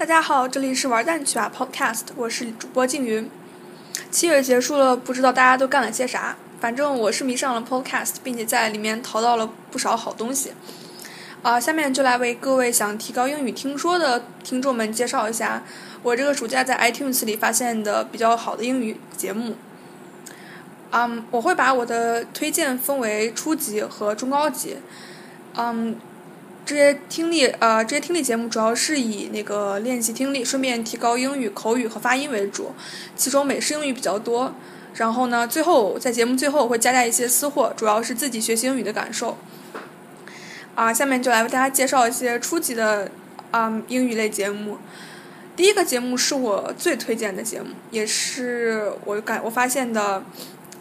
大家好，这里是玩蛋去啊 Podcast，我是主播静云。七月结束了，不知道大家都干了些啥？反正我是迷上了 Podcast，并且在里面淘到了不少好东西。啊，下面就来为各位想提高英语听说的听众们介绍一下我这个暑假在 iTunes 里发现的比较好的英语节目。嗯，我会把我的推荐分为初级和中高级。嗯。这些听力呃，这些听力节目主要是以那个练习听力，顺便提高英语口语和发音为主，其中美式英语比较多。然后呢，最后在节目最后会加加一些私货，主要是自己学习英语的感受。啊，下面就来为大家介绍一些初级的啊英语类节目。第一个节目是我最推荐的节目，也是我感我发现的，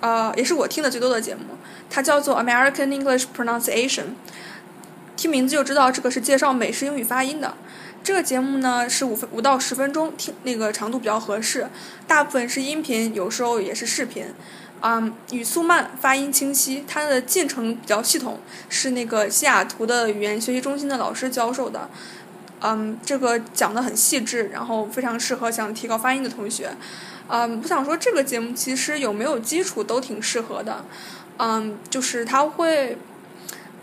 啊，也是我听的最多的节目。它叫做 American English Pronunciation。听名字就知道，这个是介绍美式英语发音的。这个节目呢是五分五到十分钟，听那个长度比较合适。大部分是音频，有时候也是视频。嗯，语速慢，发音清晰，它的进程比较系统，是那个西雅图的语言学习中心的老师教授的。嗯，这个讲的很细致，然后非常适合想提高发音的同学。嗯，我想说这个节目其实有没有基础都挺适合的。嗯，就是他会。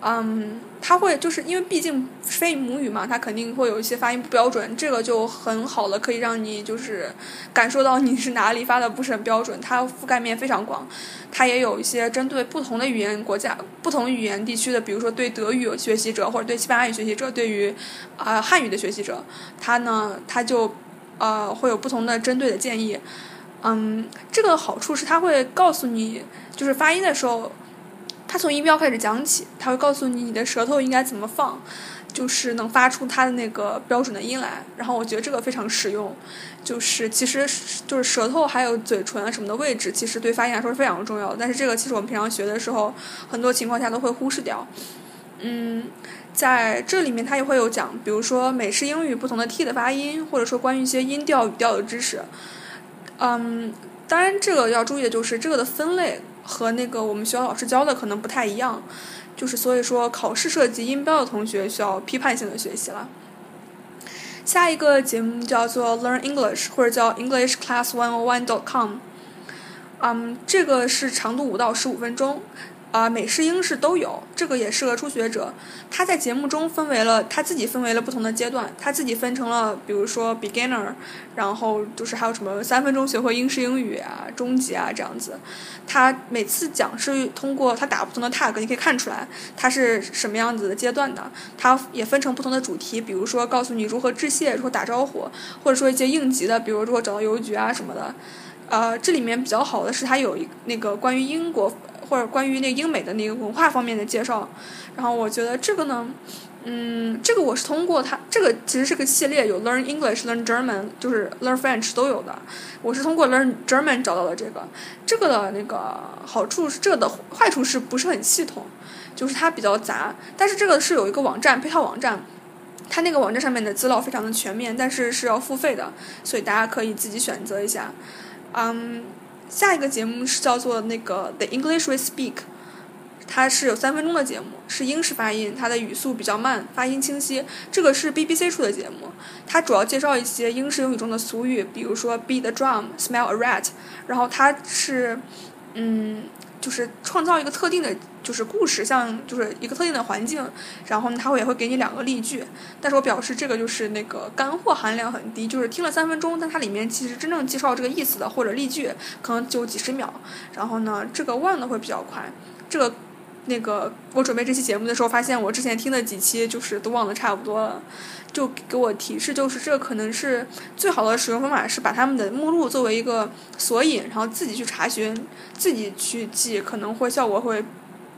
嗯，他会就是因为毕竟非母语嘛，他肯定会有一些发音不标准，这个就很好了，可以让你就是感受到你是哪里发的不是很标准。它覆盖面非常广，它也有一些针对不同的语言国家、不同语言地区的，比如说对德语学习者或者对西班牙语学习者，对于啊汉语的学习者，他呢他就呃会有不同的针对的建议。嗯，这个好处是他会告诉你，就是发音的时候。他从音标开始讲起，他会告诉你你的舌头应该怎么放，就是能发出它的那个标准的音来。然后我觉得这个非常实用，就是其实就是舌头还有嘴唇啊什么的位置，其实对发音来说是非常重要的。但是这个其实我们平常学的时候，很多情况下都会忽视掉。嗯，在这里面它也会有讲，比如说美式英语不同的 t 的发音，或者说关于一些音调语调的知识。嗯，当然这个要注意的就是这个的分类。和那个我们学校老师教的可能不太一样，就是所以说考试涉及音标的同学需要批判性的学习了。下一个节目叫做 Learn English 或者叫 English Class One O One dot com，嗯，这个是长度五到十五分钟。啊，美式、英式都有，这个也适合初学者。他在节目中分为了他自己分为了不同的阶段，他自己分成了，比如说 beginner，然后就是还有什么三分钟学会英式英语啊，中级啊这样子。他每次讲是通过他打不同的 tag，你可以看出来他是什么样子的阶段的。他也分成不同的主题，比如说告诉你如何致谢、如何打招呼，或者说一些应急的，比如如何找到邮局啊什么的。呃，这里面比较好的是它有一那个关于英国。或者关于那个英美的那个文化方面的介绍，然后我觉得这个呢，嗯，这个我是通过它，这个其实是个系列，有 Learn English、Learn German，就是 Learn French 都有的。我是通过 Learn German 找到了这个，这个的那个好处是，这的坏处是不是很系统，就是它比较杂。但是这个是有一个网站配套网站，它那个网站上面的资料非常的全面，但是是要付费的，所以大家可以自己选择一下，嗯。下一个节目是叫做那个 The English We Speak，它是有三分钟的节目，是英式发音，它的语速比较慢，发音清晰。这个是 BBC 出的节目，它主要介绍一些英式英语中的俗语，比如说 beat the drum, smell a rat。然后它是，嗯，就是创造一个特定的。就是故事，像就是一个特定的环境，然后呢，他会也会给你两个例句。但是我表示这个就是那个干货含量很低，就是听了三分钟，但它里面其实真正介绍这个意思的或者例句，可能就几十秒。然后呢，这个忘的会比较快。这个那个我准备这期节目的时候，发现我之前听的几期就是都忘的差不多了，就给我提示就是这可能是最好的使用方法是把他们的目录作为一个索引，然后自己去查询，自己去记，可能会效果会。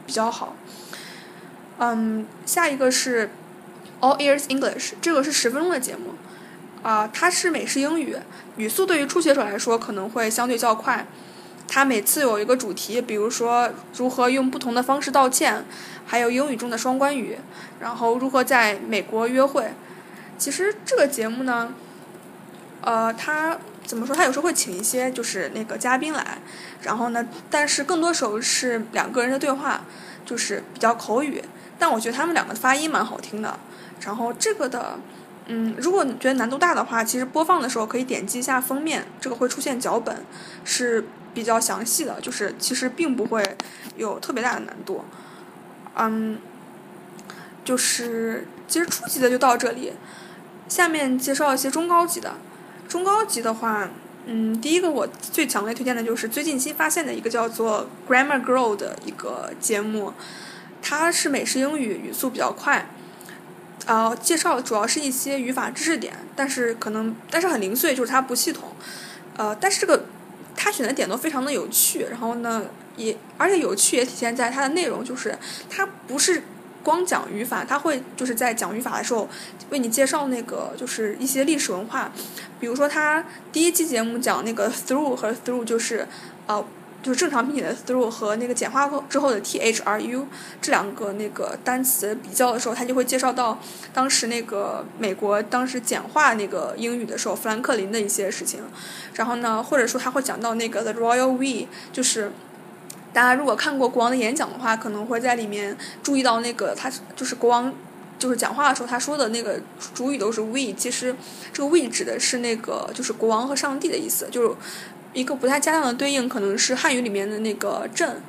比较好，嗯，下一个是 All Ears English，这个是十分钟的节目，啊，它是美式英语，语速对于初学者来说可能会相对较快，它每次有一个主题，比如说如何用不同的方式道歉，还有英语中的双关语，然后如何在美国约会。其实这个节目呢，呃，它怎么说？它有时候会请一些就是那个嘉宾来。然后呢？但是更多时候是两个人的对话，就是比较口语。但我觉得他们两个发音蛮好听的。然后这个的，嗯，如果你觉得难度大的话，其实播放的时候可以点击一下封面，这个会出现脚本，是比较详细的，就是其实并不会有特别大的难度。嗯，就是其实初级的就到这里，下面介绍一些中高级的。中高级的话，嗯，第一个我最强烈推荐的就是最近新发现的一个叫做 Grammar Girl 的一个节目，它是美式英语，语速比较快。呃，介绍主要是一些语法知识点，但是可能但是很零碎，就是它不系统。呃，但是这个选的点都非常的有趣，然后呢，也而且有趣也体现在它的内容，就是它不是光讲语法，它会就是在讲语法的时候为你介绍那个就是一些历史文化，比如说它第一期节目讲那个 through 和 through 就是呃。就是正常拼写的 through 和那个简化之后的 t h r u 这两个那个单词比较的时候，他就会介绍到当时那个美国当时简化那个英语的时候，富兰克林的一些事情。然后呢，或者说他会讲到那个 the royal we，就是大家如果看过国王的演讲的话，可能会在里面注意到那个他就是国王就是讲话的时候他说的那个主语都是 we，其实这个 we 指的是那个就是国王和上帝的意思，就是。一个不太恰当的对应可能是汉语里面的那个“镇”，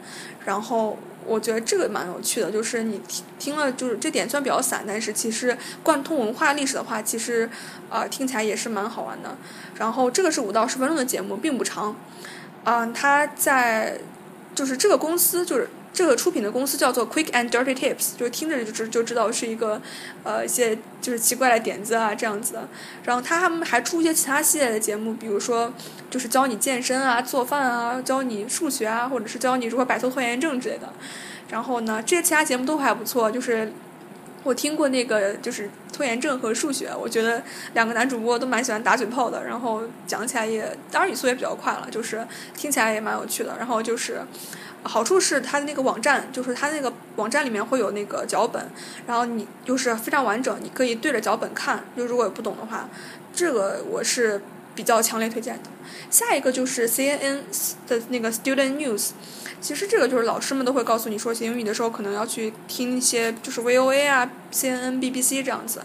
然后我觉得这个蛮有趣的，就是你听听了，就是这点算比较散，但是其实贯通文化历史的话，其实呃听起来也是蛮好玩的。然后这个是五到十分钟的节目，并不长。嗯，他在就是这个公司就是。这个出品的公司叫做 Quick and Dirty Tips，就听着就知就知道是一个，呃，一些就是奇怪的点子啊这样子的。然后他们还出一些其他系列的节目，比如说就是教你健身啊、做饭啊、教你数学啊，或者是教你如何摆脱拖延症之类的。然后呢，这些其他节目都还不错，就是我听过那个就是拖延症和数学，我觉得两个男主播都蛮喜欢打嘴炮的，然后讲起来也当然语速也比较快了，就是听起来也蛮有趣的。然后就是。好处是它的那个网站，就是它那个网站里面会有那个脚本，然后你就是非常完整，你可以对着脚本看。就如果有不懂的话，这个我是比较强烈推荐的。下一个就是 CNN 的那个 Student News，其实这个就是老师们都会告诉你说学英语的时候可能要去听一些就是 VOA 啊、CNN、BBC 这样子，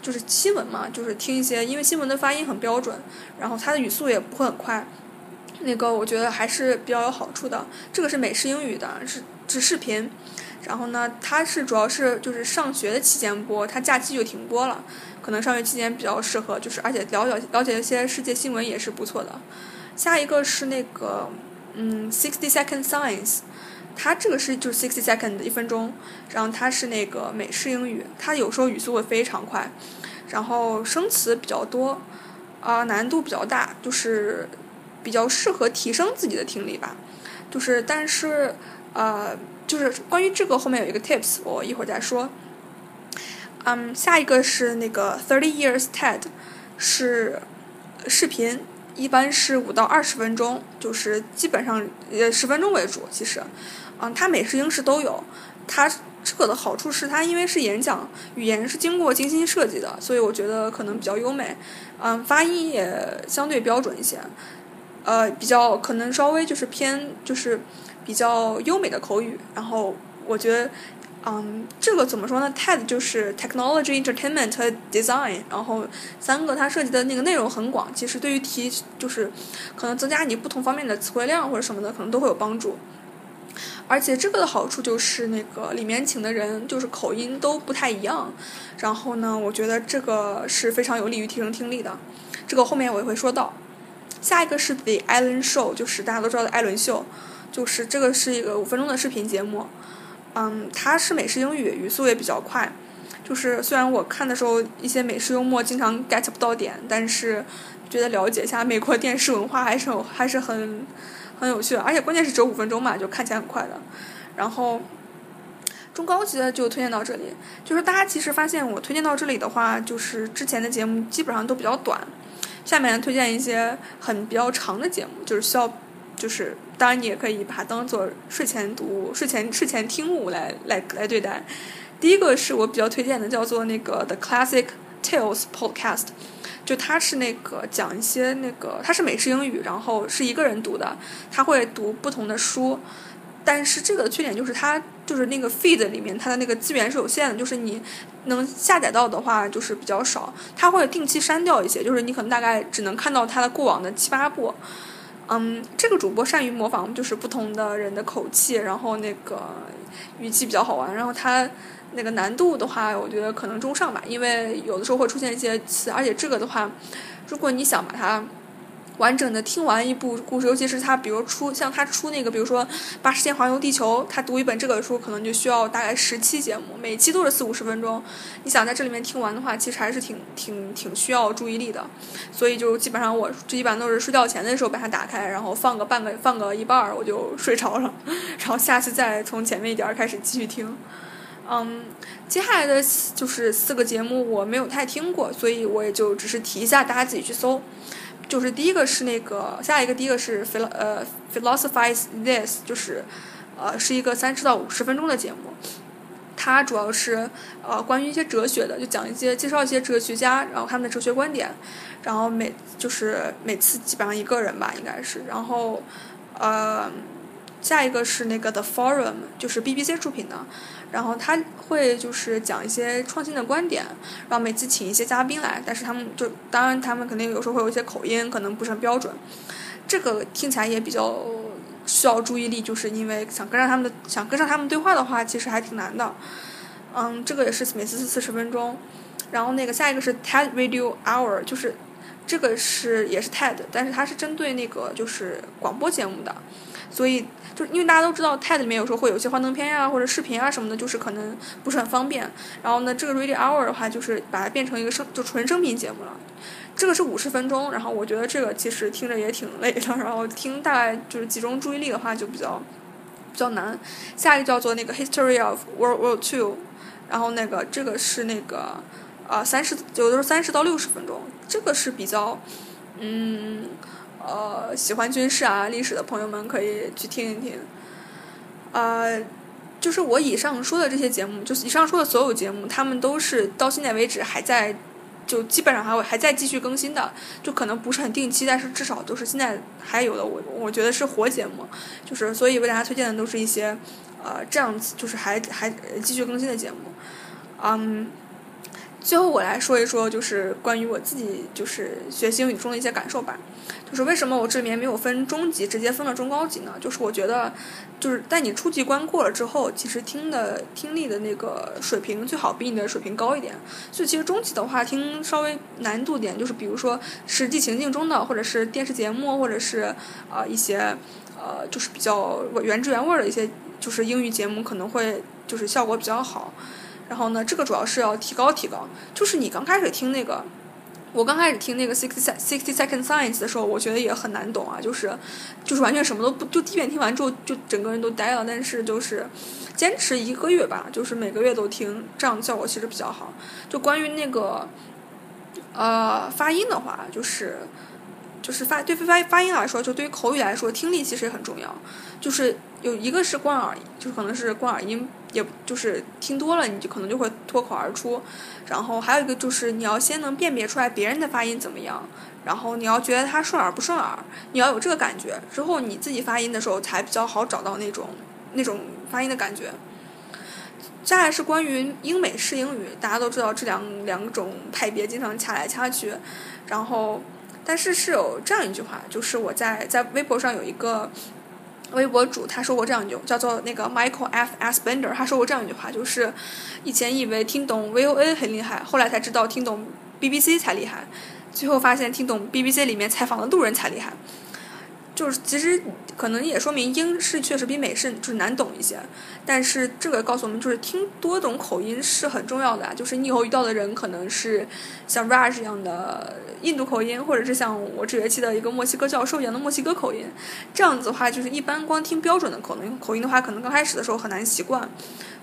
就是新闻嘛，就是听一些，因为新闻的发音很标准，然后它的语速也不会很快。那个我觉得还是比较有好处的，这个是美式英语的，是是视频，然后呢，它是主要是就是上学的期间播，它假期就停播了，可能上学期间比较适合，就是而且了解了解一些世界新闻也是不错的。下一个是那个嗯，Sixty Second Science，它这个是就是 Sixty Second 一分钟，然后它是那个美式英语，它有时候语速会非常快，然后生词比较多，啊，难度比较大，就是。比较适合提升自己的听力吧，就是，但是，呃，就是关于这个后面有一个 tips，我一会儿再说。嗯，下一个是那个 Thirty Years TED，是视频，一般是五到二十分钟，就是基本上呃十分钟为主。其实，嗯，它美式英式都有。它这个的好处是它因为是演讲，语言是经过精心设计的，所以我觉得可能比较优美。嗯，发音也相对标准一些。呃，比较可能稍微就是偏就是比较优美的口语，然后我觉得，嗯，这个怎么说呢？TED 就是 Technology Entertainment Design，然后三个它涉及的那个内容很广，其实对于提就是可能增加你不同方面的词汇量或者什么的，可能都会有帮助。而且这个的好处就是那个里面请的人就是口音都不太一样，然后呢，我觉得这个是非常有利于提升听力的。这个后面我也会说到。下一个是 The Ellen Show，就是大家都知道的艾伦秀，就是这个是一个五分钟的视频节目，嗯，它是美式英语，语速也比较快，就是虽然我看的时候一些美式幽默经常 get 不到点，但是觉得了解一下美国电视文化还是有还是很很有趣的，而且关键是只有五分钟嘛，就看起来很快的。然后中高级的就推荐到这里，就是大家其实发现我推荐到这里的话，就是之前的节目基本上都比较短。下面推荐一些很比较长的节目，就是需要，就是当然你也可以把它当做睡前读、睡前睡前听物来来来对待。第一个是我比较推荐的，叫做那个 The Classic Tales Podcast，就它是那个讲一些那个它是美式英语，然后是一个人读的，他会读不同的书，但是这个缺点就是它就是那个 feed 里面它的那个资源是有限的，就是你能下载到的话就是比较少，它会定期删掉一些，就是你可能大概只能看到它的过往的七八部。嗯，这个主播善于模仿就是不同的人的口气，然后那个语气比较好玩，然后他那个难度的话，我觉得可能中上吧，因为有的时候会出现一些词，而且这个的话，如果你想把它。完整的听完一部故事，尤其是他，比如出像他出那个，比如说《八十天环游地球》，他读一本这个书可能就需要大概十期节目，每期都是四五十分钟。你想在这里面听完的话，其实还是挺挺挺需要注意力的。所以就基本上我这一般都是睡觉前的时候把它打开，然后放个半个放个一半儿，我就睡着了，然后下次再从前面一点儿开始继续听。嗯，接下来的就是四个节目我没有太听过，所以我也就只是提一下，大家自己去搜。就是第一个是那个，下一个第一个是 phil 呃 philosophize this，就是呃是一个三十到五十分钟的节目，它主要是呃关于一些哲学的，就讲一些介绍一些哲学家，然后他们的哲学观点，然后每就是每次基本上一个人吧，应该是，然后呃下一个是那个 The Forum，就是 BBC 出品的。然后他会就是讲一些创新的观点，然后每次请一些嘉宾来，但是他们就当然他们肯定有时候会有一些口音，可能不是很标准，这个听起来也比较需要注意力，就是因为想跟上他们的想跟上他们对话的话，其实还挺难的。嗯，这个也是每次四十分钟，然后那个下一个是 TED Radio Hour，就是这个是也是 TED，但是它是针对那个就是广播节目的，所以。就因为大家都知道，TED 里面有时候会有一些幻灯片呀，或者视频啊什么的，就是可能不是很方便。然后呢，这个 Radio Hour 的话，就是把它变成一个声，就纯声频节目了。这个是五十分钟，然后我觉得这个其实听着也挺累的，然后听大概就是集中注意力的话就比较比较难。下一个叫做那个 History of World War Two，然后那个这个是那个啊三十，有的时候三十到六十分钟，这个是比较嗯。呃，喜欢军事啊、历史的朋友们可以去听一听。呃，就是我以上说的这些节目，就是以上说的所有节目，他们都是到现在为止还在，就基本上还会还在继续更新的，就可能不是很定期，但是至少都是现在还有的。我我觉得是活节目，就是所以为大家推荐的都是一些呃这样子，就是还还继续更新的节目。嗯，最后我来说一说，就是关于我自己就是学习英语中的一些感受吧。就是为什么我这里面没有分中级，直接分了中高级呢？就是我觉得，就是在你初级关过了之后，其实听的听力的那个水平最好比你的水平高一点。所以其实中级的话，听稍微难度点，就是比如说实际情境中的，或者是电视节目，或者是呃一些呃就是比较原汁原味的一些就是英语节目，可能会就是效果比较好。然后呢，这个主要是要提高提高，就是你刚开始听那个。我刚开始听那个 sixty sixty second science 的时候，我觉得也很难懂啊，就是，就是完全什么都不，就第一遍听完之后就整个人都呆了。但是就是坚持一个月吧，就是每个月都听，这样效果其实比较好。就关于那个，呃，发音的话，就是。就是发对发发音来说，就对于口语来说，听力其实也很重要。就是有一个是关耳，就可能是关耳音，也就是听多了，你就可能就会脱口而出。然后还有一个就是你要先能辨别出来别人的发音怎么样，然后你要觉得他顺耳不顺耳，你要有这个感觉，之后你自己发音的时候才比较好找到那种那种发音的感觉。再来是关于英美式英语，大家都知道这两两种派别经常掐来掐去，然后。但是是有这样一句话，就是我在在微博上有一个微博主，他说过这样一句，叫做那个 Michael F. S. Bender，他说过这样一句话，就是以前以为听懂 VOA 很厉害，后来才知道听懂 BBC 才厉害，最后发现听懂 BBC 里面采访的路人才厉害。就是其实可能也说明英式确实比美式就是难懂一些，但是这个告诉我们就是听多种口音是很重要的啊，就是你以后遇到的人可能是像 Raj 一样的印度口音，或者是像我这学期的一个墨西哥教授一样的墨西哥口音，这样子的话就是一般光听标准的口音口音的话，可能刚开始的时候很难习惯。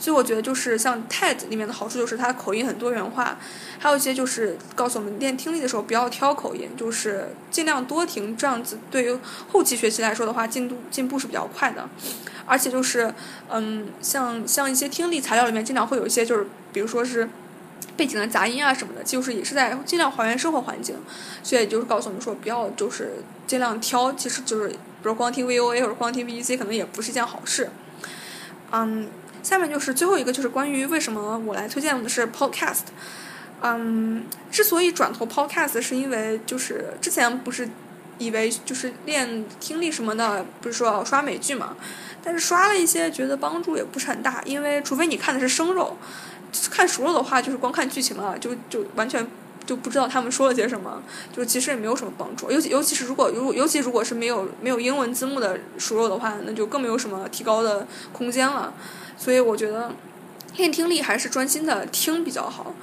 所以我觉得就是像 TED 里面的好处就是它口音很多元化，还有一些就是告诉我们练听力的时候不要挑口音，就是尽量多听，这样子对于后期学习来说的话进度进步是比较快的。而且就是嗯，像像一些听力材料里面经常会有一些就是比如说是背景的杂音啊什么的，就是也是在尽量还原生活环境。所以就是告诉我们说不要就是尽量挑，其实就是比如光听 VOA 或者光听 BBC 可能也不是一件好事。嗯。下面就是最后一个，就是关于为什么我来推荐的是 Podcast。嗯，之所以转投 Podcast，是因为就是之前不是以为就是练听力什么的，不是说要刷美剧嘛？但是刷了一些，觉得帮助也不是很大，因为除非你看的是生肉，看熟肉的话，就是光看剧情了，就就完全就不知道他们说了些什么，就其实也没有什么帮助。尤其尤其是如果如尤其如果是没有没有英文字幕的熟肉的话，那就更没有什么提高的空间了。所以我觉得练听力还是专心的听比较好。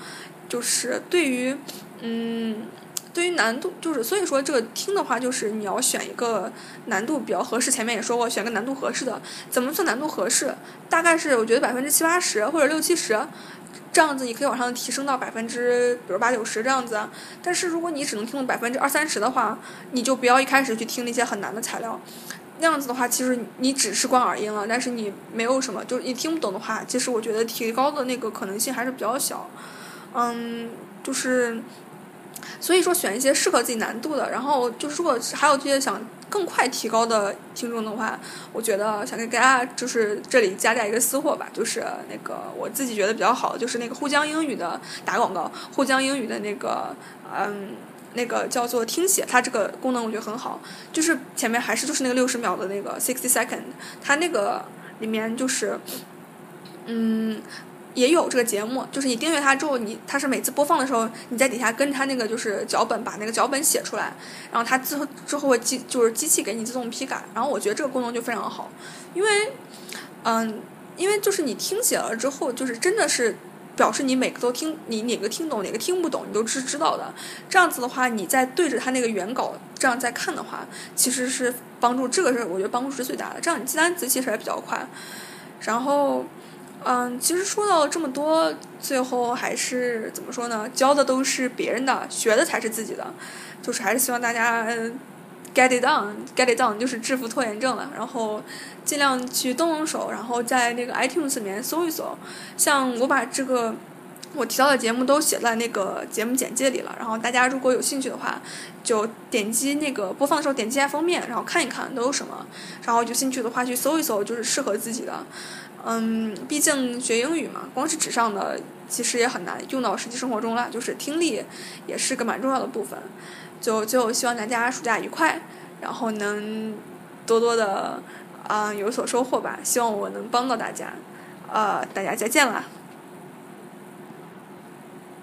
就是对于，嗯，对于难度，就是所以说这个听的话，就是你要选一个难度比较合适。前面也说过，选个难度合适的。怎么算难度合适？大概是我觉得百分之七八十或者六七十，这样子你可以往上提升到百分之，比如八九十这样子。但是如果你只能听懂百分之二三十的话，你就不要一开始去听那些很难的材料。那样子的话，其实你只是关耳音了，但是你没有什么，就是你听不懂的话，其实我觉得提高的那个可能性还是比较小。嗯，就是，所以说选一些适合自己难度的，然后就是如果还有这些想更快提高的听众的话，我觉得想给大家就是这里加价一个私货吧，就是那个我自己觉得比较好，就是那个沪江英语的打广告，沪江英语的那个嗯，那个叫做听写，它这个功能我觉得很好，就是前面还是就是那个六十秒的那个 sixty second，它那个里面就是嗯。也有这个节目，就是你订阅它之后，你它是每次播放的时候，你在底下跟它那个就是脚本，把那个脚本写出来，然后它之后之后会机就是机器给你自动批改，然后我觉得这个功能就非常好，因为，嗯，因为就是你听写了之后，就是真的是表示你每个都听，你哪个听懂哪个听不懂，你都是知道的。这样子的话，你再对着它那个原稿这样再看的话，其实是帮助，这个是我觉得帮助是最大的。这样你记单词其实还比较快，然后。嗯，其实说到这么多，最后还是怎么说呢？教的都是别人的，学的才是自己的。就是还是希望大家 get it done，get it done，就是制服拖延症了。然后尽量去动动手，然后在那个 iTunes 里面搜一搜。像我把这个我提到的节目都写在那个节目简介里了。然后大家如果有兴趣的话，就点击那个播放的时候点击下封面，然后看一看都有什么。然后有兴趣的话去搜一搜，就是适合自己的。嗯，毕竟学英语嘛，光是纸上的其实也很难用到实际生活中了。就是听力也是个蛮重要的部分。就就希望大家暑假愉快，然后能多多的啊有所收获吧。希望我能帮到大家，呃，大家再见了。